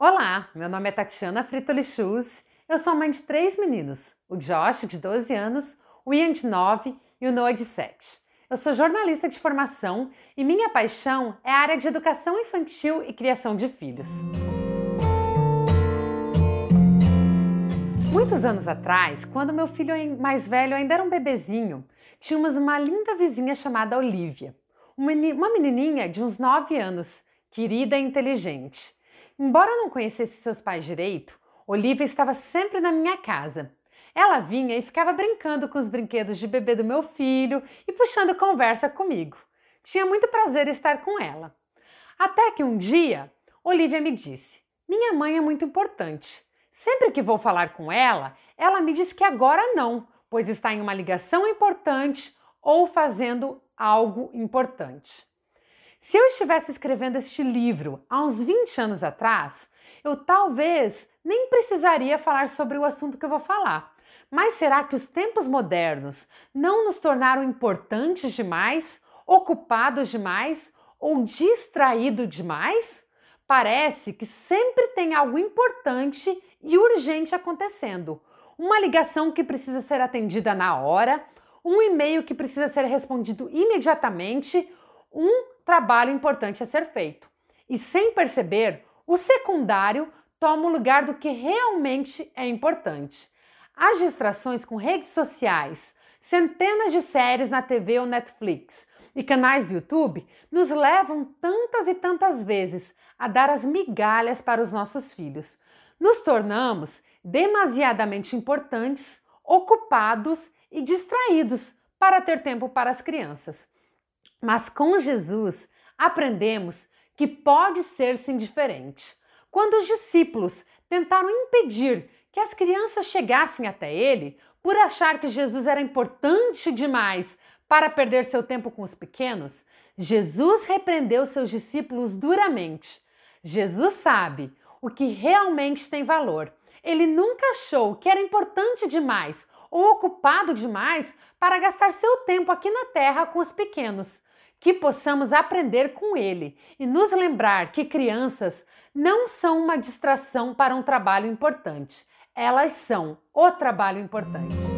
Olá, meu nome é Tatiana Fritoli Schultz. Eu sou mãe de três meninos: o Josh, de 12 anos, o Ian, de 9 e o Noah, de 7. Eu sou jornalista de formação e minha paixão é a área de educação infantil e criação de filhos. Muitos anos atrás, quando meu filho mais velho ainda era um bebezinho, tínhamos uma linda vizinha chamada Olivia, uma menininha de uns 9 anos, querida e inteligente. Embora eu não conhecesse seus pais direito, Olivia estava sempre na minha casa. Ela vinha e ficava brincando com os brinquedos de bebê do meu filho e puxando conversa comigo. Tinha muito prazer estar com ela. Até que um dia, Olivia me disse: Minha mãe é muito importante. Sempre que vou falar com ela, ela me diz que agora não, pois está em uma ligação importante ou fazendo algo importante. Se eu estivesse escrevendo este livro há uns 20 anos atrás, eu talvez nem precisaria falar sobre o assunto que eu vou falar. Mas será que os tempos modernos não nos tornaram importantes demais, ocupados demais ou distraídos demais? Parece que sempre tem algo importante e urgente acontecendo. Uma ligação que precisa ser atendida na hora, um e-mail que precisa ser respondido imediatamente, um trabalho importante a ser feito. E sem perceber, o secundário toma o lugar do que realmente é importante. As distrações com redes sociais, centenas de séries na TV ou Netflix e canais do YouTube nos levam tantas e tantas vezes a dar as migalhas para os nossos filhos. Nos tornamos demasiadamente importantes, ocupados e distraídos para ter tempo para as crianças. Mas com Jesus aprendemos que pode ser sim diferente. Quando os discípulos tentaram impedir que as crianças chegassem até ele, por achar que Jesus era importante demais para perder seu tempo com os pequenos, Jesus repreendeu seus discípulos duramente. Jesus sabe o que realmente tem valor. Ele nunca achou que era importante demais ou ocupado demais para gastar seu tempo aqui na terra com os pequenos que possamos aprender com ele e nos lembrar que crianças não são uma distração para um trabalho importante, elas são o trabalho importante.